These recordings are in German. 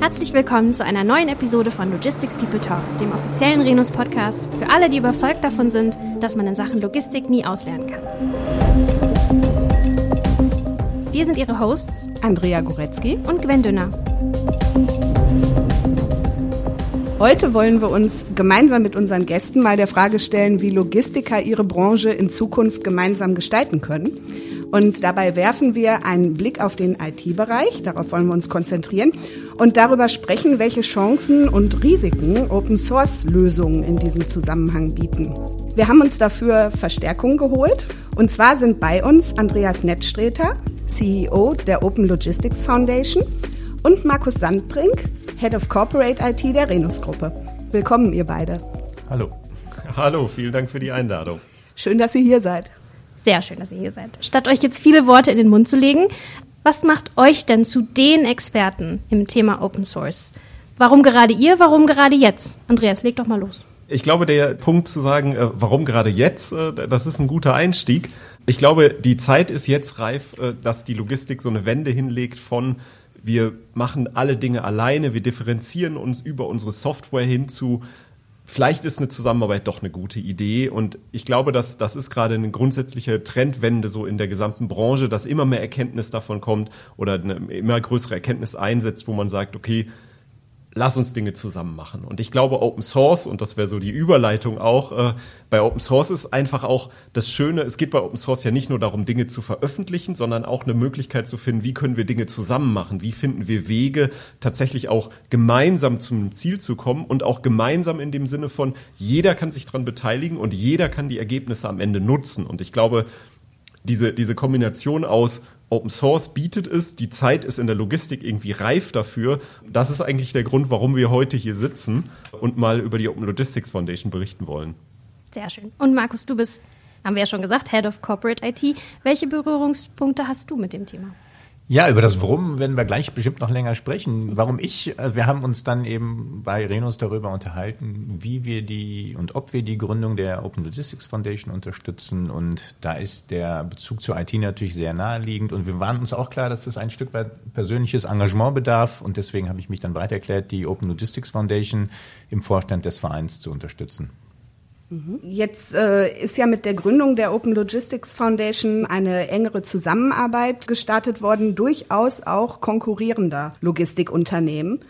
Herzlich willkommen zu einer neuen Episode von Logistics People Talk, dem offiziellen Renus Podcast für alle, die überzeugt davon sind, dass man in Sachen Logistik nie auslernen kann. Wir sind Ihre Hosts Andrea Goretzky und Gwen Dünner. Heute wollen wir uns gemeinsam mit unseren Gästen mal der Frage stellen, wie Logistiker ihre Branche in Zukunft gemeinsam gestalten können. Und dabei werfen wir einen Blick auf den IT-Bereich, darauf wollen wir uns konzentrieren, und darüber sprechen, welche Chancen und Risiken Open-Source-Lösungen in diesem Zusammenhang bieten. Wir haben uns dafür Verstärkung geholt. Und zwar sind bei uns Andreas Nettstreter, CEO der Open Logistics Foundation, und Markus Sandbrink, Head of Corporate IT der Renus-Gruppe. Willkommen, ihr beide. Hallo. Hallo, vielen Dank für die Einladung. Schön, dass ihr hier seid. Sehr schön, dass ihr hier seid. Statt euch jetzt viele Worte in den Mund zu legen, was macht euch denn zu den Experten im Thema Open Source? Warum gerade ihr, warum gerade jetzt? Andreas, leg doch mal los. Ich glaube, der Punkt zu sagen, äh, warum gerade jetzt, äh, das ist ein guter Einstieg. Ich glaube, die Zeit ist jetzt reif, äh, dass die Logistik so eine Wende hinlegt von wir machen alle Dinge alleine, wir differenzieren uns über unsere Software hin zu vielleicht ist eine Zusammenarbeit doch eine gute Idee. Und ich glaube, dass das ist gerade eine grundsätzliche Trendwende so in der gesamten Branche, dass immer mehr Erkenntnis davon kommt oder eine immer größere Erkenntnis einsetzt, wo man sagt, okay, lass uns Dinge zusammen machen. Und ich glaube, Open Source, und das wäre so die Überleitung auch, äh, bei Open Source ist einfach auch das Schöne, es geht bei Open Source ja nicht nur darum, Dinge zu veröffentlichen, sondern auch eine Möglichkeit zu finden, wie können wir Dinge zusammen machen, wie finden wir Wege, tatsächlich auch gemeinsam zum Ziel zu kommen und auch gemeinsam in dem Sinne von, jeder kann sich daran beteiligen und jeder kann die Ergebnisse am Ende nutzen. Und ich glaube, diese, diese Kombination aus Open Source bietet es, die Zeit ist in der Logistik irgendwie reif dafür. Das ist eigentlich der Grund, warum wir heute hier sitzen und mal über die Open Logistics Foundation berichten wollen. Sehr schön. Und Markus, du bist, haben wir ja schon gesagt, Head of Corporate IT. Welche Berührungspunkte hast du mit dem Thema? Ja, über das Warum werden wir gleich bestimmt noch länger sprechen. Warum ich, äh, wir haben uns dann eben bei Renus darüber unterhalten, wie wir die und ob wir die Gründung der Open Logistics Foundation unterstützen. Und da ist der Bezug zur IT natürlich sehr naheliegend. Und wir waren uns auch klar, dass es ein Stück weit persönliches Engagement bedarf. Und deswegen habe ich mich dann weiter erklärt, die Open Logistics Foundation im Vorstand des Vereins zu unterstützen. Jetzt äh, ist ja mit der Gründung der Open Logistics Foundation eine engere Zusammenarbeit gestartet worden, durchaus auch konkurrierender Logistikunternehmen.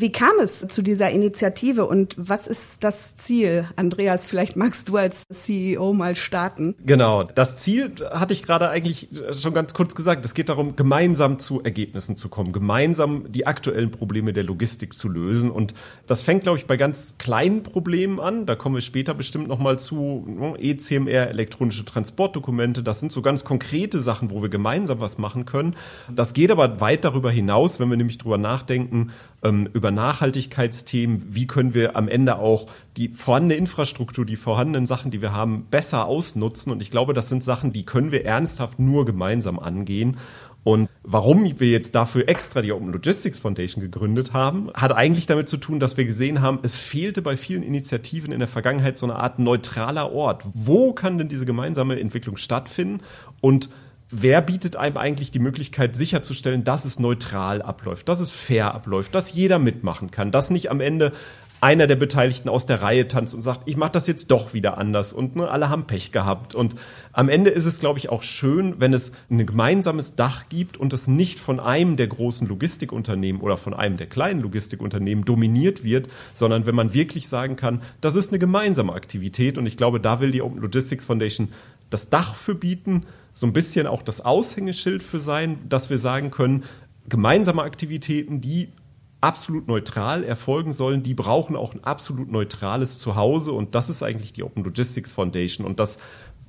Wie kam es zu dieser Initiative und was ist das Ziel? Andreas, vielleicht magst du als CEO mal starten. Genau, das Ziel hatte ich gerade eigentlich schon ganz kurz gesagt. Es geht darum, gemeinsam zu Ergebnissen zu kommen, gemeinsam die aktuellen Probleme der Logistik zu lösen. Und das fängt, glaube ich, bei ganz kleinen Problemen an. Da kommen wir später bestimmt nochmal zu. Ne, ECMR, elektronische Transportdokumente, das sind so ganz konkrete Sachen, wo wir gemeinsam was machen können. Das geht aber weit darüber hinaus, wenn wir nämlich drüber nachdenken, ähm, über Nachhaltigkeitsthemen, wie können wir am Ende auch die vorhandene Infrastruktur, die vorhandenen Sachen, die wir haben, besser ausnutzen. Und ich glaube, das sind Sachen, die können wir ernsthaft nur gemeinsam angehen. Und warum wir jetzt dafür extra die Open Logistics Foundation gegründet haben, hat eigentlich damit zu tun, dass wir gesehen haben, es fehlte bei vielen Initiativen in der Vergangenheit so eine Art neutraler Ort. Wo kann denn diese gemeinsame Entwicklung stattfinden? Und wer bietet einem eigentlich die Möglichkeit sicherzustellen, dass es neutral abläuft, dass es fair abläuft, dass jeder mitmachen kann, dass nicht am Ende einer der Beteiligten aus der Reihe tanzt und sagt, ich mache das jetzt doch wieder anders und ne, alle haben Pech gehabt. Und am Ende ist es, glaube ich, auch schön, wenn es ein gemeinsames Dach gibt und es nicht von einem der großen Logistikunternehmen oder von einem der kleinen Logistikunternehmen dominiert wird, sondern wenn man wirklich sagen kann, das ist eine gemeinsame Aktivität. Und ich glaube, da will die Open Logistics Foundation das Dach für bieten, so ein bisschen auch das Aushängeschild für sein, dass wir sagen können, gemeinsame Aktivitäten, die absolut neutral erfolgen sollen, die brauchen auch ein absolut neutrales Zuhause. Und das ist eigentlich die Open Logistics Foundation. Und das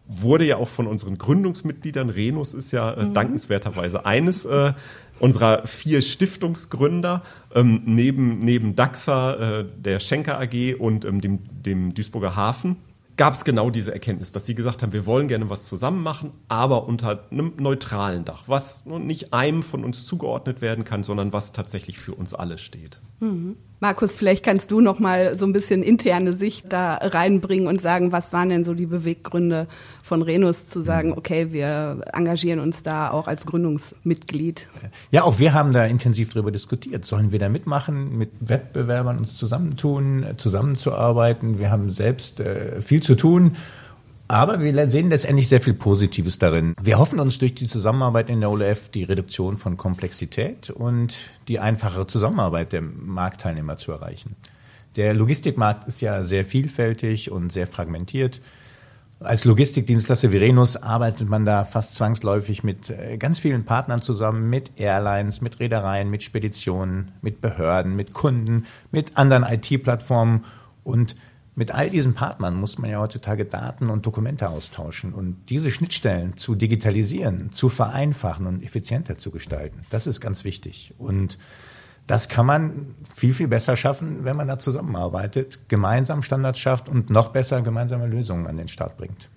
wurde ja auch von unseren Gründungsmitgliedern, Renus ist ja äh, mhm. dankenswerterweise eines äh, unserer vier Stiftungsgründer, ähm, neben, neben DAXA, äh, der Schenker AG und ähm, dem, dem Duisburger Hafen gab es genau diese Erkenntnis, dass sie gesagt haben, wir wollen gerne was zusammen machen, aber unter einem neutralen Dach, was nicht einem von uns zugeordnet werden kann, sondern was tatsächlich für uns alle steht. Mhm. Markus, vielleicht kannst du noch mal so ein bisschen interne Sicht da reinbringen und sagen, was waren denn so die Beweggründe von Renus zu sagen, okay, wir engagieren uns da auch als Gründungsmitglied? Ja, auch wir haben da intensiv darüber diskutiert. Sollen wir da mitmachen, mit Wettbewerbern uns zusammentun, zusammenzuarbeiten? Wir haben selbst äh, viel zu tun. Aber wir sehen letztendlich sehr viel Positives darin. Wir hoffen uns durch die Zusammenarbeit in der OLF die Reduktion von Komplexität und die einfachere Zusammenarbeit der Marktteilnehmer zu erreichen. Der Logistikmarkt ist ja sehr vielfältig und sehr fragmentiert. Als Logistikdienstleister Virenus arbeitet man da fast zwangsläufig mit äh, ganz vielen Partnern zusammen, mit Airlines, mit Reedereien, mit Speditionen, mit Behörden, mit Kunden, mit anderen IT-Plattformen und mit all diesen Partnern muss man ja heutzutage Daten und Dokumente austauschen und diese Schnittstellen zu digitalisieren, zu vereinfachen und effizienter zu gestalten. Das ist ganz wichtig. Und das kann man viel, viel besser schaffen, wenn man da zusammenarbeitet, gemeinsam Standards schafft und noch besser gemeinsame Lösungen an den Start bringt.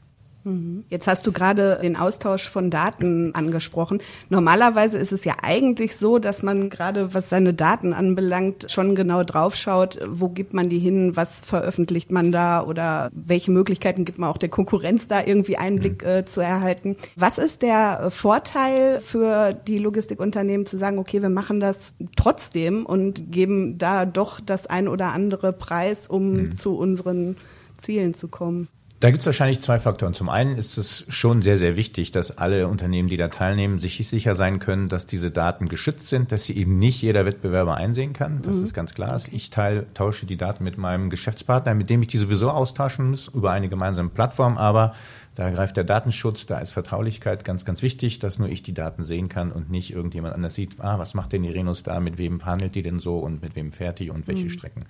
Jetzt hast du gerade den Austausch von Daten angesprochen. Normalerweise ist es ja eigentlich so, dass man gerade was seine Daten anbelangt, schon genau draufschaut, wo gibt man die hin, was veröffentlicht man da oder welche Möglichkeiten gibt man auch der Konkurrenz da irgendwie Einblick mhm. äh, zu erhalten. Was ist der Vorteil für die Logistikunternehmen zu sagen, okay, wir machen das trotzdem und geben da doch das ein oder andere Preis, um mhm. zu unseren Zielen zu kommen? Da gibt es wahrscheinlich zwei Faktoren. Zum einen ist es schon sehr, sehr wichtig, dass alle Unternehmen, die da teilnehmen, sich sicher sein können, dass diese Daten geschützt sind, dass sie eben nicht jeder Wettbewerber einsehen kann. Das mhm. ist ganz klar. Ich teile, tausche die Daten mit meinem Geschäftspartner, mit dem ich die sowieso austauschen muss, über eine gemeinsame Plattform, aber da greift der Datenschutz, da ist Vertraulichkeit ganz, ganz wichtig, dass nur ich die Daten sehen kann und nicht irgendjemand anders sieht, ah, was macht denn Irenus da, mit wem verhandelt die denn so und mit wem fährt die und welche mhm. Strecken.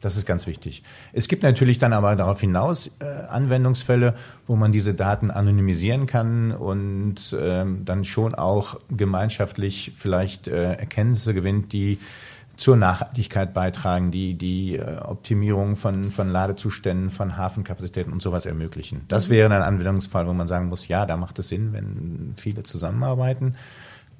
Das ist ganz wichtig. Es gibt natürlich dann aber darauf hinaus äh, Anwendungsfälle, wo man diese Daten anonymisieren kann und ähm, dann schon auch gemeinschaftlich vielleicht äh, Erkenntnisse gewinnt, die zur Nachhaltigkeit beitragen, die die äh, Optimierung von, von Ladezuständen, von Hafenkapazitäten und sowas ermöglichen. Das mhm. wäre ein Anwendungsfall, wo man sagen muss, ja, da macht es Sinn, wenn viele zusammenarbeiten.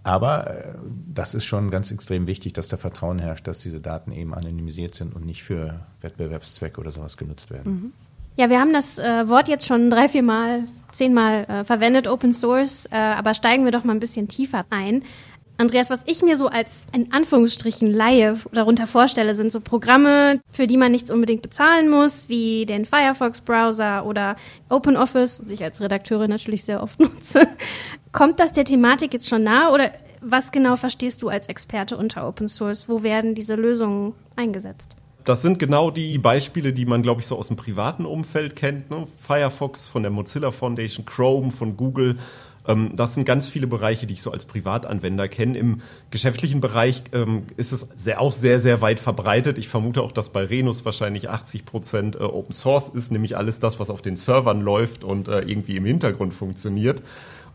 Aber äh, das ist schon ganz extrem wichtig, dass da Vertrauen herrscht, dass diese Daten eben anonymisiert sind und nicht für Wettbewerbszwecke oder sowas genutzt werden. Mhm. Ja, wir haben das äh, Wort jetzt schon drei, vier Mal, zehnmal äh, verwendet, Open Source, äh, aber steigen wir doch mal ein bisschen tiefer ein. Andreas, was ich mir so als in Anführungsstrichen Laie darunter vorstelle, sind so Programme, für die man nichts unbedingt bezahlen muss, wie den Firefox-Browser oder OpenOffice, das ich als Redakteurin natürlich sehr oft nutze. Kommt das der Thematik jetzt schon nahe oder was genau verstehst du als Experte unter Open Source? Wo werden diese Lösungen eingesetzt? Das sind genau die Beispiele, die man, glaube ich, so aus dem privaten Umfeld kennt. Ne? Firefox von der Mozilla Foundation, Chrome von Google das sind ganz viele Bereiche, die ich so als Privatanwender kenne. Im geschäftlichen Bereich ähm, ist es sehr, auch sehr, sehr weit verbreitet. Ich vermute auch, dass bei Renus wahrscheinlich 80 Prozent äh, Open Source ist, nämlich alles das, was auf den Servern läuft und äh, irgendwie im Hintergrund funktioniert.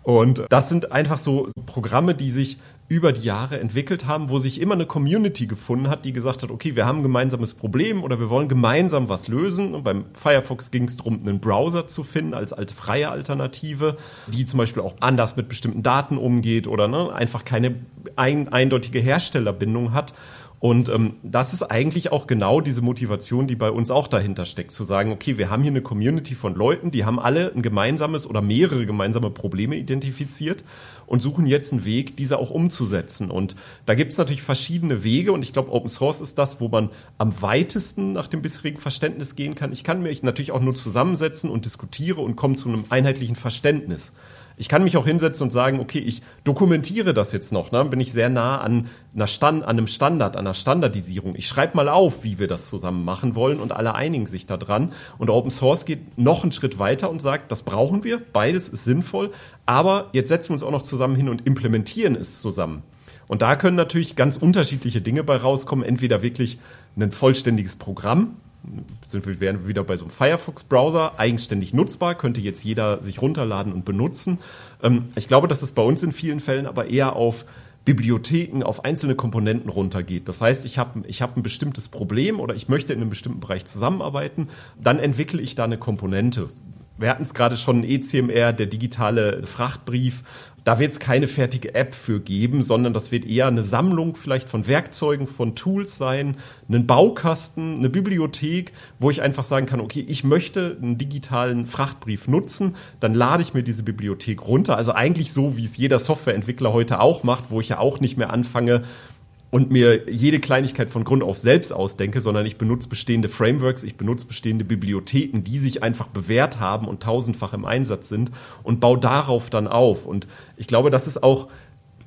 Und das sind einfach so Programme, die sich über die Jahre entwickelt haben, wo sich immer eine Community gefunden hat, die gesagt hat, okay, wir haben ein gemeinsames Problem oder wir wollen gemeinsam was lösen. Und beim Firefox ging es darum, einen Browser zu finden als alte freie Alternative, die zum Beispiel auch anders mit bestimmten Daten umgeht oder ne, einfach keine ein, eindeutige Herstellerbindung hat. Und ähm, das ist eigentlich auch genau diese Motivation, die bei uns auch dahinter steckt, zu sagen, okay, wir haben hier eine Community von Leuten, die haben alle ein gemeinsames oder mehrere gemeinsame Probleme identifiziert und suchen jetzt einen Weg, diese auch umzusetzen. Und da gibt es natürlich verschiedene Wege und ich glaube, Open Source ist das, wo man am weitesten nach dem bisherigen Verständnis gehen kann. Ich kann mich natürlich auch nur zusammensetzen und diskutiere und komme zu einem einheitlichen Verständnis. Ich kann mich auch hinsetzen und sagen, okay, ich dokumentiere das jetzt noch, ne? bin ich sehr nah an, einer Stand, an einem Standard, an einer Standardisierung. Ich schreibe mal auf, wie wir das zusammen machen wollen und alle einigen sich da dran. Und Open Source geht noch einen Schritt weiter und sagt, das brauchen wir, beides ist sinnvoll, aber jetzt setzen wir uns auch noch zusammen hin und implementieren es zusammen. Und da können natürlich ganz unterschiedliche Dinge bei rauskommen. Entweder wirklich ein vollständiges Programm, sind wir, wären wieder bei so einem Firefox-Browser, eigenständig nutzbar, könnte jetzt jeder sich runterladen und benutzen. Ähm, ich glaube, dass das bei uns in vielen Fällen aber eher auf Bibliotheken, auf einzelne Komponenten runtergeht. Das heißt, ich habe ich hab ein bestimmtes Problem oder ich möchte in einem bestimmten Bereich zusammenarbeiten, dann entwickle ich da eine Komponente. Wir hatten es gerade schon, ECMR, der digitale Frachtbrief, da wird es keine fertige App für geben, sondern das wird eher eine Sammlung vielleicht von Werkzeugen, von Tools sein, einen Baukasten, eine Bibliothek, wo ich einfach sagen kann, okay, ich möchte einen digitalen Frachtbrief nutzen, dann lade ich mir diese Bibliothek runter. Also eigentlich so, wie es jeder Softwareentwickler heute auch macht, wo ich ja auch nicht mehr anfange, und mir jede Kleinigkeit von Grund auf selbst ausdenke, sondern ich benutze bestehende Frameworks, ich benutze bestehende Bibliotheken, die sich einfach bewährt haben und tausendfach im Einsatz sind und baue darauf dann auf. Und ich glaube, das ist auch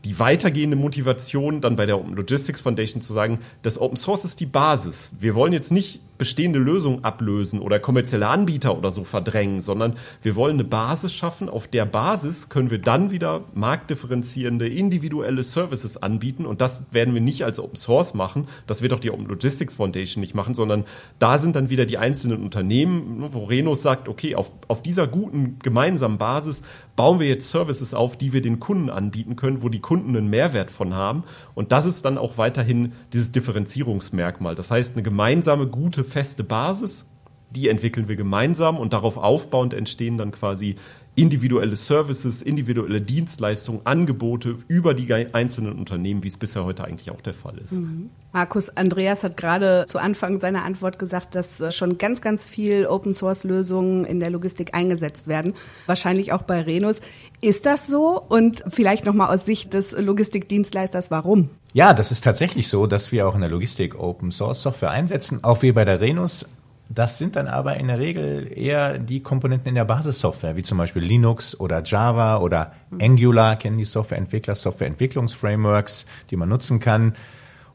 die weitergehende Motivation dann bei der Open Logistics Foundation zu sagen, das Open Source ist die Basis. Wir wollen jetzt nicht bestehende Lösungen ablösen oder kommerzielle Anbieter oder so verdrängen, sondern wir wollen eine Basis schaffen. Auf der Basis können wir dann wieder marktdifferenzierende, individuelle Services anbieten. Und das werden wir nicht als Open Source machen. Das wird auch die Open Logistics Foundation nicht machen, sondern da sind dann wieder die einzelnen Unternehmen, wo Renos sagt, okay, auf, auf dieser guten gemeinsamen Basis bauen wir jetzt Services auf, die wir den Kunden anbieten können, wo die Kunden einen Mehrwert von haben. Und das ist dann auch weiterhin dieses Differenzierungsmerkmal. Das heißt, eine gemeinsame, gute, feste Basis, die entwickeln wir gemeinsam und darauf aufbauend entstehen dann quasi individuelle Services, individuelle Dienstleistungen, Angebote über die einzelnen Unternehmen, wie es bisher heute eigentlich auch der Fall ist. Mhm. Markus Andreas hat gerade zu Anfang seiner Antwort gesagt, dass äh, schon ganz, ganz viel Open Source Lösungen in der Logistik eingesetzt werden. Wahrscheinlich auch bei Renus. Ist das so? Und vielleicht nochmal aus Sicht des Logistikdienstleisters, warum? Ja, das ist tatsächlich so, dass wir auch in der Logistik Open Source Software einsetzen. Auch wir bei der Renus das sind dann aber in der Regel eher die Komponenten in der Basissoftware, wie zum Beispiel Linux oder Java oder Angular, kennen die Softwareentwickler, Softwareentwicklungsframeworks, die man nutzen kann.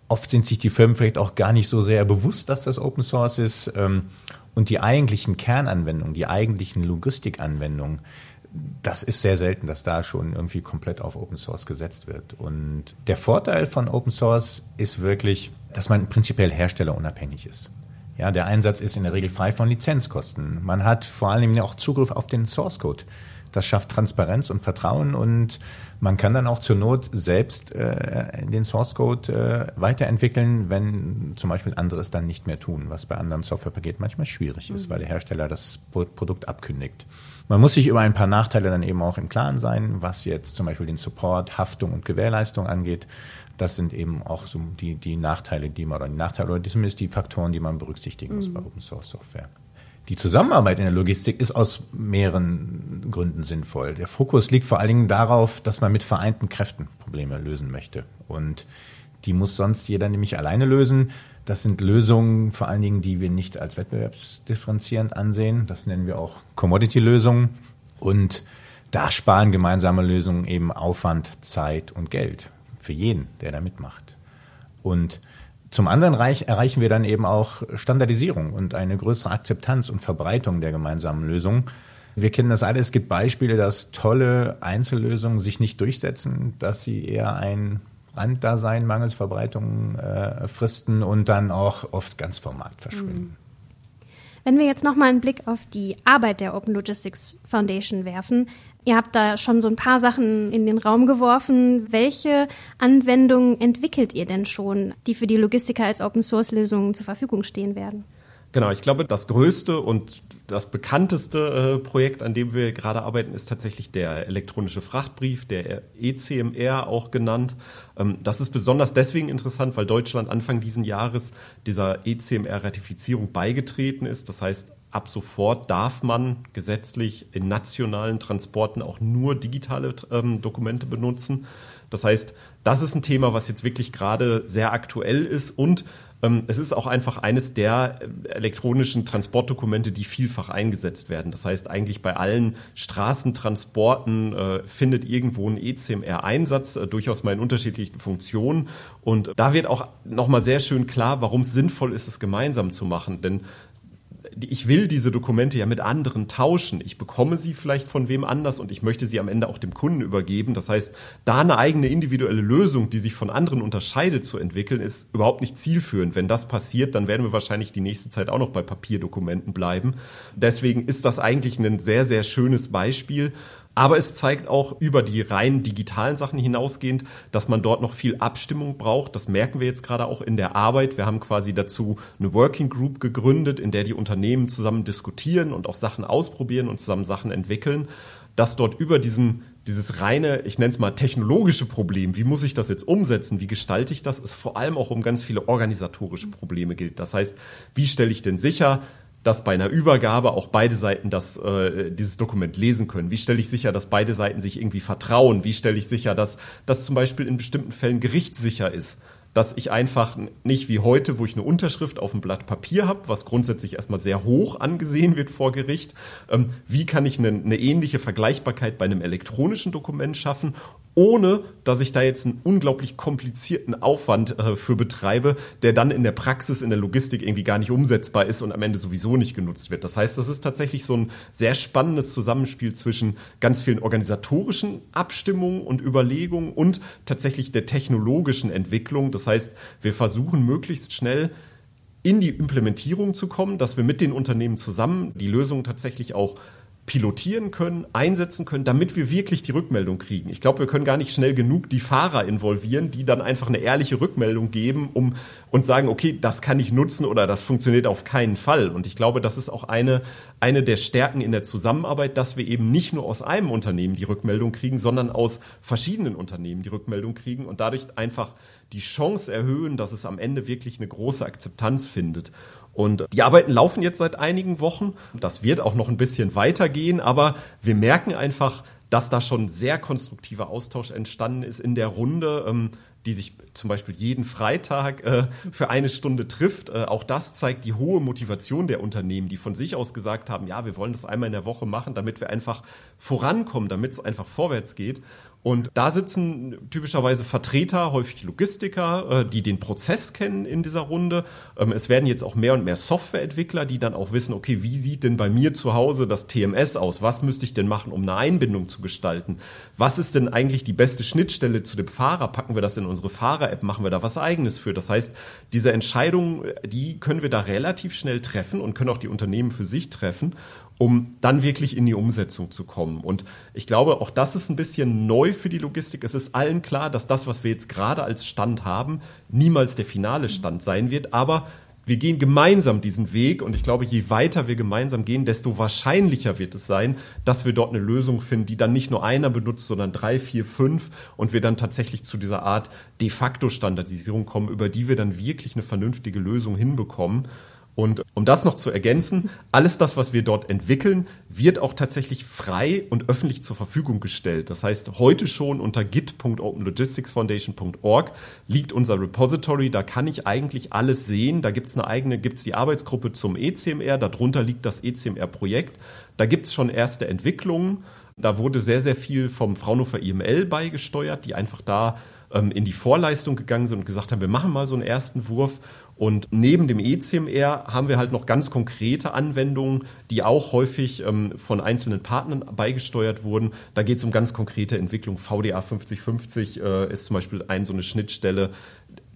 Oft sind sich die Firmen vielleicht auch gar nicht so sehr bewusst, dass das Open Source ist. Ähm, und die eigentlichen Kernanwendungen, die eigentlichen Logistikanwendungen, das ist sehr selten, dass da schon irgendwie komplett auf Open Source gesetzt wird. Und der Vorteil von Open Source ist wirklich, dass man prinzipiell herstellerunabhängig ist. Ja, der Einsatz ist in der Regel frei von Lizenzkosten. Man hat vor allem auch Zugriff auf den Source Code. Das schafft Transparenz und Vertrauen und man kann dann auch zur Not selbst äh, den Source Code äh, weiterentwickeln, wenn zum Beispiel andere es dann nicht mehr tun, was bei anderen Softwarepaketen manchmal schwierig ist, mhm. weil der Hersteller das Produkt abkündigt. Man muss sich über ein paar Nachteile dann eben auch im Klaren sein, was jetzt zum Beispiel den Support, Haftung und Gewährleistung angeht. Das sind eben auch so die, die Nachteile, die man, oder die Nachteile, oder zumindest die Faktoren, die man berücksichtigen muss mhm. bei Open Source Software. Die Zusammenarbeit in der Logistik ist aus mehreren Gründen sinnvoll. Der Fokus liegt vor allen Dingen darauf, dass man mit vereinten Kräften Probleme lösen möchte. Und die muss sonst jeder nämlich alleine lösen. Das sind Lösungen vor allen Dingen, die wir nicht als wettbewerbsdifferenzierend ansehen. Das nennen wir auch Commodity-Lösungen. Und da sparen gemeinsame Lösungen eben Aufwand, Zeit und Geld für jeden, der da mitmacht. Und zum anderen erreichen wir dann eben auch Standardisierung und eine größere Akzeptanz und Verbreitung der gemeinsamen Lösungen. Wir kennen das alle. Es gibt Beispiele, dass tolle Einzellösungen sich nicht durchsetzen, dass sie eher ein Randdasein mangels Verbreitung äh, fristen und dann auch oft ganz vom Markt verschwinden. Wenn wir jetzt nochmal einen Blick auf die Arbeit der Open Logistics Foundation werfen, Ihr habt da schon so ein paar Sachen in den Raum geworfen. Welche Anwendungen entwickelt ihr denn schon, die für die Logistiker als Open-Source-Lösungen zur Verfügung stehen werden? Genau, ich glaube, das größte und das bekannteste äh, Projekt, an dem wir gerade arbeiten, ist tatsächlich der elektronische Frachtbrief, der ECMR auch genannt. Ähm, das ist besonders deswegen interessant, weil Deutschland Anfang diesen Jahres dieser ECMR-Ratifizierung beigetreten ist. Das heißt, ab sofort darf man gesetzlich in nationalen Transporten auch nur digitale ähm, Dokumente benutzen. Das heißt, das ist ein Thema, was jetzt wirklich gerade sehr aktuell ist und ähm, es ist auch einfach eines der äh, elektronischen Transportdokumente, die vielfach eingesetzt werden. Das heißt, eigentlich bei allen Straßentransporten äh, findet irgendwo ein ECMR-Einsatz, äh, durchaus mal in unterschiedlichen Funktionen. Und da wird auch nochmal sehr schön klar, warum es sinnvoll ist, es gemeinsam zu machen. Denn ich will diese Dokumente ja mit anderen tauschen. Ich bekomme sie vielleicht von wem anders und ich möchte sie am Ende auch dem Kunden übergeben. Das heißt, da eine eigene individuelle Lösung, die sich von anderen unterscheidet, zu entwickeln, ist überhaupt nicht zielführend. Wenn das passiert, dann werden wir wahrscheinlich die nächste Zeit auch noch bei Papierdokumenten bleiben. Deswegen ist das eigentlich ein sehr, sehr schönes Beispiel aber es zeigt auch über die rein digitalen Sachen hinausgehend, dass man dort noch viel Abstimmung braucht. Das merken wir jetzt gerade auch in der Arbeit. Wir haben quasi dazu eine Working Group gegründet, in der die Unternehmen zusammen diskutieren und auch Sachen ausprobieren und zusammen Sachen entwickeln, dass dort über diesen dieses reine, ich nenne es mal technologische Problem, wie muss ich das jetzt umsetzen, wie gestalte ich das, ist vor allem auch um ganz viele organisatorische Probleme gilt. Das heißt, wie stelle ich denn sicher, dass bei einer Übergabe auch beide Seiten das, äh, dieses Dokument lesen können? Wie stelle ich sicher, dass beide Seiten sich irgendwie vertrauen? Wie stelle ich sicher, dass das zum Beispiel in bestimmten Fällen gerichtssicher ist? dass ich einfach nicht wie heute, wo ich eine Unterschrift auf einem Blatt Papier habe, was grundsätzlich erstmal sehr hoch angesehen wird vor Gericht, ähm, wie kann ich eine, eine ähnliche Vergleichbarkeit bei einem elektronischen Dokument schaffen ohne dass ich da jetzt einen unglaublich komplizierten Aufwand äh, für betreibe, der dann in der Praxis, in der Logistik irgendwie gar nicht umsetzbar ist und am Ende sowieso nicht genutzt wird. Das heißt, das ist tatsächlich so ein sehr spannendes Zusammenspiel zwischen ganz vielen organisatorischen Abstimmungen und Überlegungen und tatsächlich der technologischen Entwicklung. Das heißt, wir versuchen möglichst schnell in die Implementierung zu kommen, dass wir mit den Unternehmen zusammen die Lösung tatsächlich auch pilotieren können, einsetzen können, damit wir wirklich die Rückmeldung kriegen. Ich glaube, wir können gar nicht schnell genug die Fahrer involvieren, die dann einfach eine ehrliche Rückmeldung geben, um und sagen, okay, das kann ich nutzen oder das funktioniert auf keinen Fall. Und ich glaube, das ist auch eine eine der Stärken in der Zusammenarbeit, dass wir eben nicht nur aus einem Unternehmen die Rückmeldung kriegen, sondern aus verschiedenen Unternehmen die Rückmeldung kriegen und dadurch einfach die Chance erhöhen, dass es am Ende wirklich eine große Akzeptanz findet. Und die Arbeiten laufen jetzt seit einigen Wochen. Das wird auch noch ein bisschen weitergehen, aber wir merken einfach, dass da schon sehr konstruktiver Austausch entstanden ist in der Runde, ähm, die sich zum Beispiel jeden Freitag äh, für eine Stunde trifft. Äh, auch das zeigt die hohe Motivation der Unternehmen, die von sich aus gesagt haben, ja, wir wollen das einmal in der Woche machen, damit wir einfach vorankommen, damit es einfach vorwärts geht. Und da sitzen typischerweise Vertreter, häufig Logistiker, äh, die den Prozess kennen in dieser Runde. Ähm, es werden jetzt auch mehr und mehr Softwareentwickler, die dann auch wissen, okay, wie sieht denn bei mir zu Hause das TMS aus? Was müsste ich denn machen, um eine Einbindung zu gestalten? Was ist denn eigentlich die beste Schnittstelle zu dem Fahrer? Packen wir das in unsere Fahrer-App? Machen wir da was Eigenes für? Das heißt, diese Entscheidungen, die können wir da relativ schnell treffen und können auch die Unternehmen für sich treffen um dann wirklich in die Umsetzung zu kommen. Und ich glaube, auch das ist ein bisschen neu für die Logistik. Es ist allen klar, dass das, was wir jetzt gerade als Stand haben, niemals der finale Stand sein wird. Aber wir gehen gemeinsam diesen Weg und ich glaube, je weiter wir gemeinsam gehen, desto wahrscheinlicher wird es sein, dass wir dort eine Lösung finden, die dann nicht nur einer benutzt, sondern drei, vier, fünf und wir dann tatsächlich zu dieser Art de facto Standardisierung kommen, über die wir dann wirklich eine vernünftige Lösung hinbekommen. Und um das noch zu ergänzen, alles das, was wir dort entwickeln, wird auch tatsächlich frei und öffentlich zur Verfügung gestellt. Das heißt, heute schon unter git.openlogisticsfoundation.org liegt unser Repository. Da kann ich eigentlich alles sehen. Da gibt es eine eigene, gibt es die Arbeitsgruppe zum ECMR. Darunter liegt das ECMR-Projekt. Da gibt es schon erste Entwicklungen. Da wurde sehr, sehr viel vom Fraunhofer IML beigesteuert, die einfach da ähm, in die Vorleistung gegangen sind und gesagt haben, wir machen mal so einen ersten Wurf. Und neben dem ECMR haben wir halt noch ganz konkrete Anwendungen, die auch häufig ähm, von einzelnen Partnern beigesteuert wurden. Da geht es um ganz konkrete Entwicklung. VDA 5050 äh, ist zum Beispiel ein so eine Schnittstelle,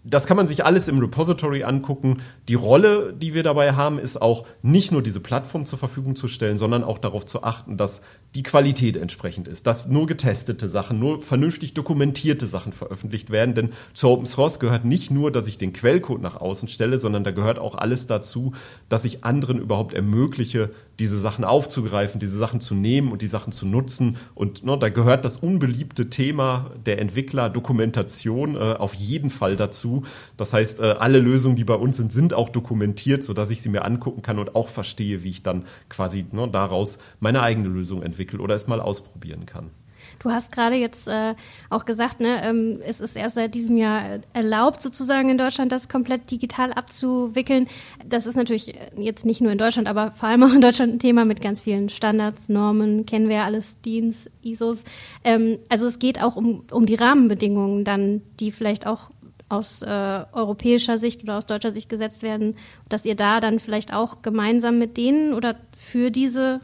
das kann man sich alles im Repository angucken. Die Rolle, die wir dabei haben, ist auch nicht nur diese Plattform zur Verfügung zu stellen, sondern auch darauf zu achten, dass die Qualität entsprechend ist, dass nur getestete Sachen, nur vernünftig dokumentierte Sachen veröffentlicht werden. Denn zu Open Source gehört nicht nur, dass ich den Quellcode nach außen stelle, sondern da gehört auch alles dazu, dass ich anderen überhaupt ermögliche, diese Sachen aufzugreifen, diese Sachen zu nehmen und die Sachen zu nutzen. Und ne, da gehört das unbeliebte Thema der Entwickler Dokumentation äh, auf jeden Fall dazu. Das heißt, äh, alle Lösungen, die bei uns sind, sind auch dokumentiert, sodass ich sie mir angucken kann und auch verstehe, wie ich dann quasi ne, daraus meine eigene Lösung entwickle oder es mal ausprobieren kann. Du hast gerade jetzt äh, auch gesagt, ne, ähm, es ist erst seit diesem Jahr erlaubt, sozusagen in Deutschland das komplett digital abzuwickeln. Das ist natürlich jetzt nicht nur in Deutschland, aber vor allem auch in Deutschland ein Thema mit ganz vielen Standards, Normen, kennen wir ja alles, DINs, ISOs. Ähm, also es geht auch um, um die Rahmenbedingungen dann, die vielleicht auch aus äh, europäischer Sicht oder aus deutscher Sicht gesetzt werden, dass ihr da dann vielleicht auch gemeinsam mit denen oder für diese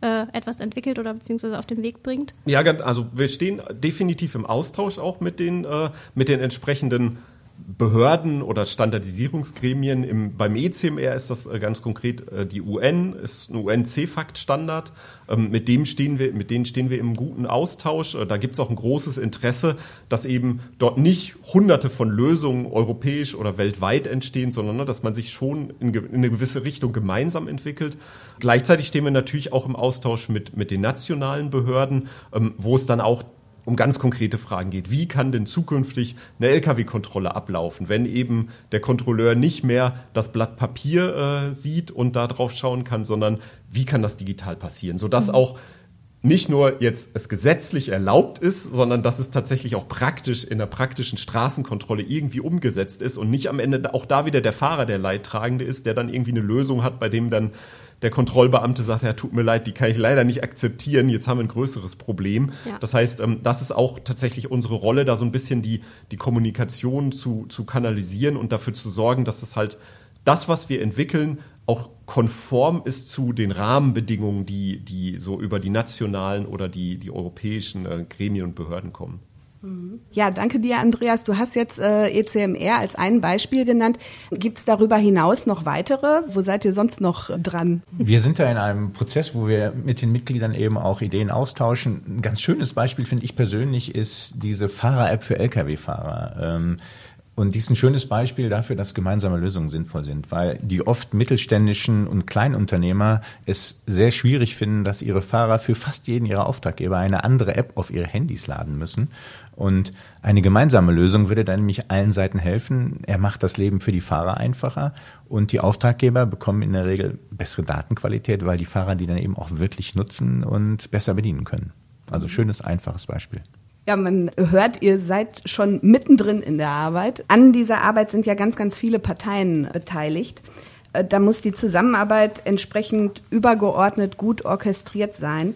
äh, etwas entwickelt oder beziehungsweise auf den Weg bringt? Ja, also wir stehen definitiv im Austausch auch mit den, äh, mit den entsprechenden Behörden oder Standardisierungsgremien. Im, beim ECMR ist das äh, ganz konkret äh, die UN, ist ein UN-CFACT-Standard. Ähm, mit, dem stehen wir, mit denen stehen wir im guten Austausch. Äh, da gibt es auch ein großes Interesse, dass eben dort nicht hunderte von Lösungen europäisch oder weltweit entstehen, sondern ne, dass man sich schon in, in eine gewisse Richtung gemeinsam entwickelt. Gleichzeitig stehen wir natürlich auch im Austausch mit, mit den nationalen Behörden, ähm, wo es dann auch um ganz konkrete Fragen geht. Wie kann denn zukünftig eine Lkw-Kontrolle ablaufen, wenn eben der Kontrolleur nicht mehr das Blatt Papier äh, sieht und da drauf schauen kann, sondern wie kann das digital passieren, sodass mhm. auch nicht nur jetzt es gesetzlich erlaubt ist, sondern dass es tatsächlich auch praktisch in der praktischen Straßenkontrolle irgendwie umgesetzt ist und nicht am Ende auch da wieder der Fahrer der Leidtragende ist, der dann irgendwie eine Lösung hat, bei dem dann der Kontrollbeamte sagt, ja, tut mir leid, die kann ich leider nicht akzeptieren, jetzt haben wir ein größeres Problem. Ja. Das heißt, ähm, das ist auch tatsächlich unsere Rolle, da so ein bisschen die, die Kommunikation zu, zu kanalisieren und dafür zu sorgen, dass das halt das, was wir entwickeln, auch konform ist zu den Rahmenbedingungen, die, die so über die nationalen oder die, die europäischen äh, Gremien und Behörden kommen. Ja, danke dir, Andreas. Du hast jetzt äh, ECMR als ein Beispiel genannt. Gibt es darüber hinaus noch weitere? Wo seid ihr sonst noch dran? Wir sind da in einem Prozess, wo wir mit den Mitgliedern eben auch Ideen austauschen. Ein ganz schönes Beispiel finde ich persönlich ist diese Fahrer-App für Lkw-Fahrer. Ähm, und dies ist ein schönes Beispiel dafür, dass gemeinsame Lösungen sinnvoll sind, weil die oft mittelständischen und Kleinunternehmer es sehr schwierig finden, dass ihre Fahrer für fast jeden ihrer Auftraggeber eine andere App auf ihre Handys laden müssen. Und eine gemeinsame Lösung würde dann nämlich allen Seiten helfen. Er macht das Leben für die Fahrer einfacher und die Auftraggeber bekommen in der Regel bessere Datenqualität, weil die Fahrer die dann eben auch wirklich nutzen und besser bedienen können. Also schönes, einfaches Beispiel. Ja, man hört, ihr seid schon mittendrin in der Arbeit. An dieser Arbeit sind ja ganz, ganz viele Parteien beteiligt. Äh, da muss die Zusammenarbeit entsprechend übergeordnet gut orchestriert sein.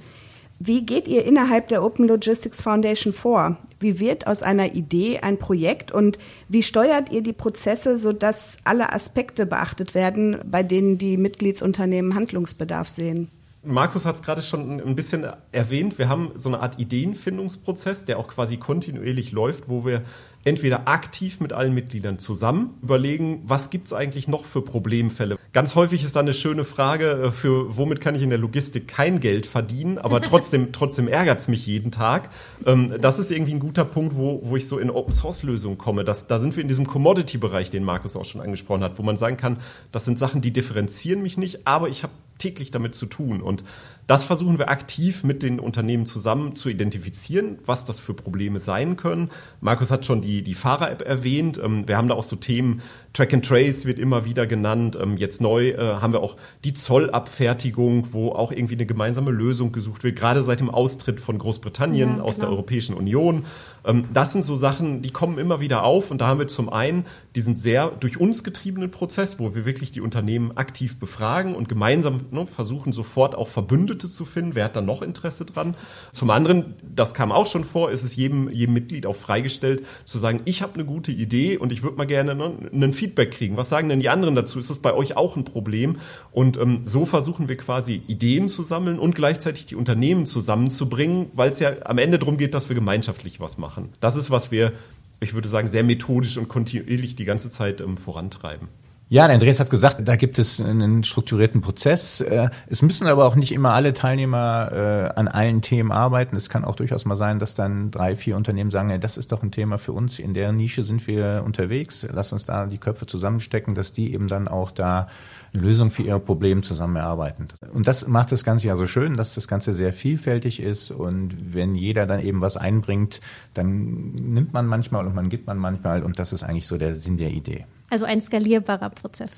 Wie geht ihr innerhalb der Open Logistics Foundation vor? Wie wird aus einer Idee ein Projekt und wie steuert ihr die Prozesse, sodass alle Aspekte beachtet werden, bei denen die Mitgliedsunternehmen Handlungsbedarf sehen? Markus hat es gerade schon ein bisschen erwähnt. Wir haben so eine Art Ideenfindungsprozess, der auch quasi kontinuierlich läuft, wo wir entweder aktiv mit allen Mitgliedern zusammen überlegen, was gibt es eigentlich noch für Problemfälle. Ganz häufig ist dann eine schöne Frage äh, für, womit kann ich in der Logistik kein Geld verdienen, aber trotzdem, trotzdem ärgert es mich jeden Tag. Ähm, das ist irgendwie ein guter Punkt, wo, wo ich so in Open-Source-Lösungen komme. Das, da sind wir in diesem Commodity-Bereich, den Markus auch schon angesprochen hat, wo man sagen kann, das sind Sachen, die differenzieren mich nicht, aber ich habe täglich damit zu tun. Und das versuchen wir aktiv mit den Unternehmen zusammen zu identifizieren, was das für Probleme sein können. Markus hat schon die, die Fahrer-App erwähnt. Ähm, wir haben da auch so Themen, Track and Trace wird immer wieder genannt. Ähm, jetzt neu äh, haben wir auch die Zollabfertigung, wo auch irgendwie eine gemeinsame Lösung gesucht wird, gerade seit dem Austritt von Großbritannien ja, aus der genau. Europäischen Union. Ähm, das sind so Sachen, die kommen immer wieder auf. Und da haben wir zum einen diesen sehr durch uns getriebenen Prozess, wo wir wirklich die Unternehmen aktiv befragen und gemeinsam ne, versuchen, sofort auch Verbündete zu finden. Wer hat da noch Interesse dran? Zum anderen, das kam auch schon vor, ist es jedem, jedem Mitglied auch freigestellt, zu sagen, ich habe eine gute Idee und ich würde mal gerne ne, einen Feedback kriegen. Was sagen denn die anderen dazu? Ist das bei euch auch ein Problem? Und ähm, so versuchen wir quasi Ideen zu sammeln und gleichzeitig die Unternehmen zusammenzubringen, weil es ja am Ende darum geht, dass wir gemeinschaftlich was machen. Das ist, was wir, ich würde sagen, sehr methodisch und kontinuierlich die ganze Zeit ähm, vorantreiben. Ja, der Andreas hat gesagt, da gibt es einen strukturierten Prozess. Äh, es müssen aber auch nicht immer alle Teilnehmer äh, an allen Themen arbeiten. Es kann auch durchaus mal sein, dass dann drei, vier Unternehmen sagen, das ist doch ein Thema für uns. In der Nische sind wir unterwegs. Lass uns da die Köpfe zusammenstecken, dass die eben dann auch da eine Lösung für ihr Problem zusammen erarbeiten. Und das macht das Ganze ja so schön, dass das Ganze sehr vielfältig ist und wenn jeder dann eben was einbringt, dann nimmt man manchmal und man gibt man manchmal und das ist eigentlich so der Sinn der Idee. Also ein skalierbarer Prozess.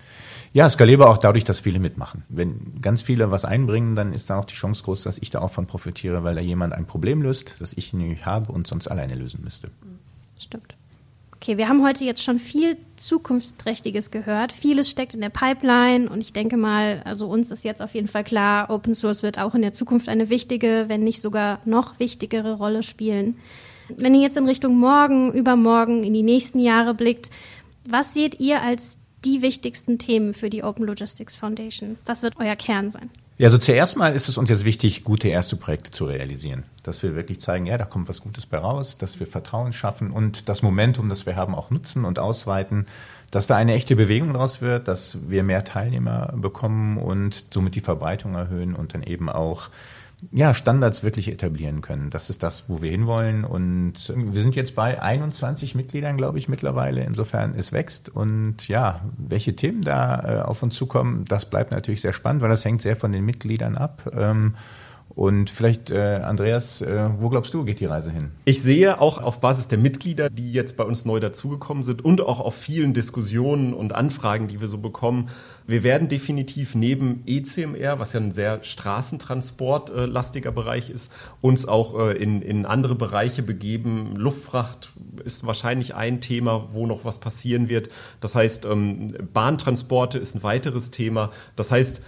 Ja, skalierbar auch dadurch, dass viele mitmachen. Wenn ganz viele was einbringen, dann ist da auch die Chance groß, dass ich da auch von profitiere, weil da jemand ein Problem löst, das ich nicht habe und sonst alleine lösen müsste. Stimmt. Okay, wir haben heute jetzt schon viel Zukunftsträchtiges gehört. Vieles steckt in der Pipeline und ich denke mal, also uns ist jetzt auf jeden Fall klar, Open Source wird auch in der Zukunft eine wichtige, wenn nicht sogar noch wichtigere Rolle spielen. Wenn ihr jetzt in Richtung morgen, übermorgen, in die nächsten Jahre blickt, was seht ihr als die wichtigsten Themen für die Open Logistics Foundation? Was wird euer Kern sein? Ja, also zuerst mal ist es uns jetzt wichtig, gute erste Projekte zu realisieren. Dass wir wirklich zeigen, ja, da kommt was Gutes bei raus, dass wir Vertrauen schaffen und das Momentum, das wir haben, auch nutzen und ausweiten, dass da eine echte Bewegung draus wird, dass wir mehr Teilnehmer bekommen und somit die Verbreitung erhöhen und dann eben auch ja, Standards wirklich etablieren können. Das ist das, wo wir hinwollen. Und wir sind jetzt bei 21 Mitgliedern, glaube ich, mittlerweile. Insofern es wächst. Und ja, welche Themen da äh, auf uns zukommen, das bleibt natürlich sehr spannend, weil das hängt sehr von den Mitgliedern ab. Ähm, und vielleicht, äh, Andreas, äh, wo glaubst du, geht die Reise hin? Ich sehe auch auf Basis der Mitglieder, die jetzt bei uns neu dazugekommen sind und auch auf vielen Diskussionen und Anfragen, die wir so bekommen, wir werden definitiv neben ECMR, was ja ein sehr straßentransportlastiger Bereich ist, uns auch äh, in, in andere Bereiche begeben. Luftfracht ist wahrscheinlich ein Thema, wo noch was passieren wird. Das heißt, ähm, Bahntransporte ist ein weiteres Thema. Das heißt,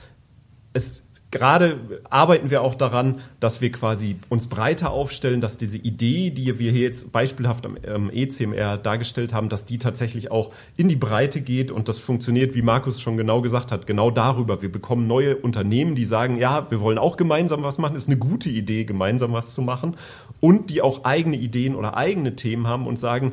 es gerade arbeiten wir auch daran, dass wir quasi uns breiter aufstellen, dass diese Idee, die wir hier jetzt beispielhaft am ähm, ECMR dargestellt haben, dass die tatsächlich auch in die Breite geht und das funktioniert, wie Markus schon genau gesagt hat, genau darüber. Wir bekommen neue Unternehmen, die sagen, ja, wir wollen auch gemeinsam was machen, ist eine gute Idee, gemeinsam was zu machen und die auch eigene Ideen oder eigene Themen haben und sagen,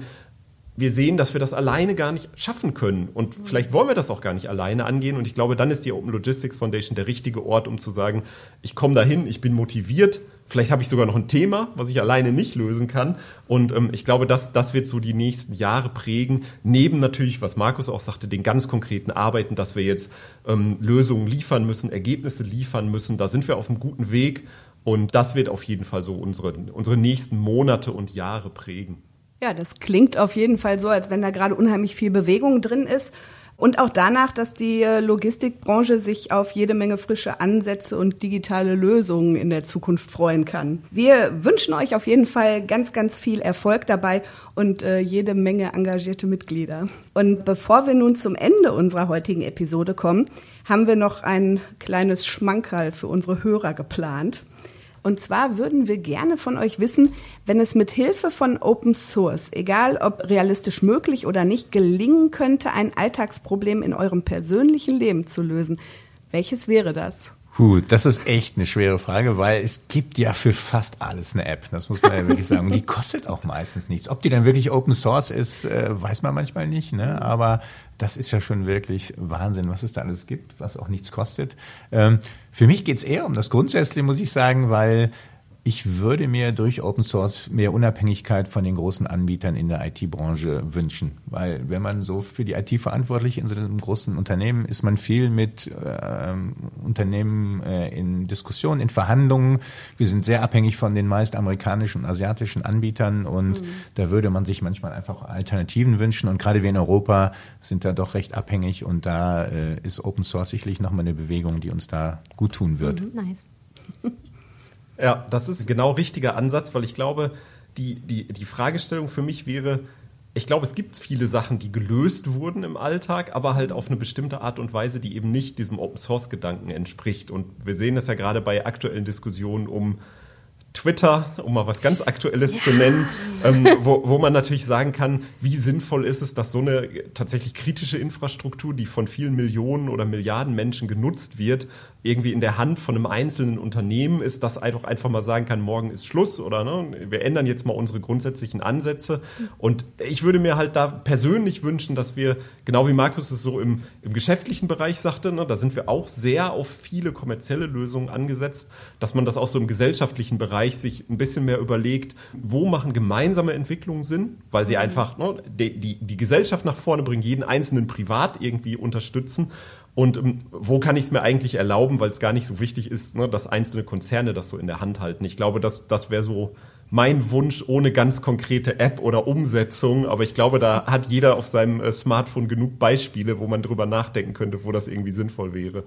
wir sehen, dass wir das alleine gar nicht schaffen können. Und vielleicht wollen wir das auch gar nicht alleine angehen. Und ich glaube, dann ist die Open Logistics Foundation der richtige Ort, um zu sagen, ich komme dahin, ich bin motiviert. Vielleicht habe ich sogar noch ein Thema, was ich alleine nicht lösen kann. Und ähm, ich glaube, das, das wird so die nächsten Jahre prägen. Neben natürlich, was Markus auch sagte, den ganz konkreten Arbeiten, dass wir jetzt ähm, Lösungen liefern müssen, Ergebnisse liefern müssen. Da sind wir auf einem guten Weg. Und das wird auf jeden Fall so unsere, unsere nächsten Monate und Jahre prägen. Ja, das klingt auf jeden Fall so, als wenn da gerade unheimlich viel Bewegung drin ist. Und auch danach, dass die äh, Logistikbranche sich auf jede Menge frische Ansätze und digitale Lösungen in der Zukunft freuen kann. Wir wünschen euch auf jeden Fall ganz, ganz viel Erfolg dabei und äh, jede Menge engagierte Mitglieder. Und bevor wir nun zum Ende unserer heutigen Episode kommen, haben wir noch ein kleines Schmankerl für unsere Hörer geplant. Und zwar würden wir gerne von euch wissen, wenn es mit Hilfe von Open Source, egal ob realistisch möglich oder nicht, gelingen könnte, ein Alltagsproblem in eurem persönlichen Leben zu lösen. Welches wäre das? Puh, das ist echt eine schwere Frage, weil es gibt ja für fast alles eine App. Das muss man ja wirklich sagen. Und die kostet auch meistens nichts. Ob die dann wirklich Open Source ist, äh, weiß man manchmal nicht. Ne? Aber das ist ja schon wirklich Wahnsinn, was es da alles gibt, was auch nichts kostet. Ähm, für mich geht es eher um das Grundsätzliche, muss ich sagen, weil ich würde mir durch Open Source mehr Unabhängigkeit von den großen Anbietern in der IT-Branche wünschen. Weil wenn man so für die IT verantwortlich in so einem großen Unternehmen ist, man viel mit äh, Unternehmen äh, in Diskussionen, in Verhandlungen. Wir sind sehr abhängig von den meist amerikanischen und asiatischen Anbietern und mhm. da würde man sich manchmal einfach Alternativen wünschen. Und gerade wir in Europa sind da doch recht abhängig und da äh, ist Open Source sicherlich nochmal eine Bewegung, die uns da gut tun wird. Mhm, nice. Ja, das ist genau richtiger Ansatz, weil ich glaube, die, die, die Fragestellung für mich wäre, ich glaube, es gibt viele Sachen, die gelöst wurden im Alltag, aber halt auf eine bestimmte Art und Weise, die eben nicht diesem Open Source Gedanken entspricht. Und wir sehen das ja gerade bei aktuellen Diskussionen um Twitter, um mal was ganz Aktuelles ja. zu nennen, ähm, wo, wo man natürlich sagen kann, wie sinnvoll ist es, dass so eine tatsächlich kritische Infrastruktur, die von vielen Millionen oder Milliarden Menschen genutzt wird, irgendwie in der Hand von einem einzelnen Unternehmen ist, das einfach einfach mal sagen kann, morgen ist Schluss oder ne, wir ändern jetzt mal unsere grundsätzlichen Ansätze. Und ich würde mir halt da persönlich wünschen, dass wir, genau wie Markus es so im, im geschäftlichen Bereich sagte, ne, da sind wir auch sehr auf viele kommerzielle Lösungen angesetzt, dass man das auch so im gesellschaftlichen Bereich sich ein bisschen mehr überlegt, wo machen gemeinsame Entwicklungen Sinn, weil sie mhm. einfach ne, die, die, die Gesellschaft nach vorne bringen, jeden einzelnen privat irgendwie unterstützen und ähm, wo kann ich es mir eigentlich erlauben, weil es gar nicht so wichtig ist, ne, dass einzelne Konzerne das so in der Hand halten. Ich glaube, das, das wäre so mein Wunsch ohne ganz konkrete App oder Umsetzung. Aber ich glaube, da hat jeder auf seinem äh, Smartphone genug Beispiele, wo man drüber nachdenken könnte, wo das irgendwie sinnvoll wäre.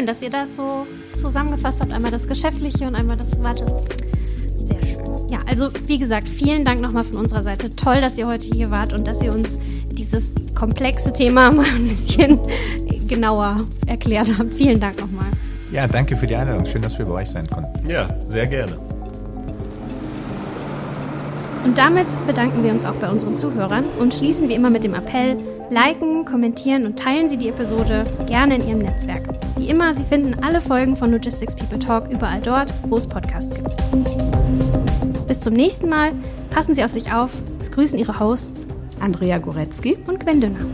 Schön, dass ihr das so zusammengefasst habt. Einmal das Geschäftliche und einmal das Private. Ja, also wie gesagt, vielen Dank nochmal von unserer Seite. Toll, dass ihr heute hier wart und dass ihr uns dieses komplexe Thema mal ein bisschen genauer erklärt habt. Vielen Dank nochmal. Ja, danke für die Einladung. Schön, dass wir bei euch sein konnten. Ja, sehr gerne. Und damit bedanken wir uns auch bei unseren Zuhörern und schließen wie immer mit dem Appell, liken, kommentieren und teilen Sie die Episode gerne in Ihrem Netzwerk. Wie immer, Sie finden alle Folgen von Logistics People Talk überall dort, wo es Podcasts gibt. Bis zum nächsten Mal. Passen Sie auf sich auf. Es grüßen Ihre Hosts Andrea Goretzky und Gwen Dünner.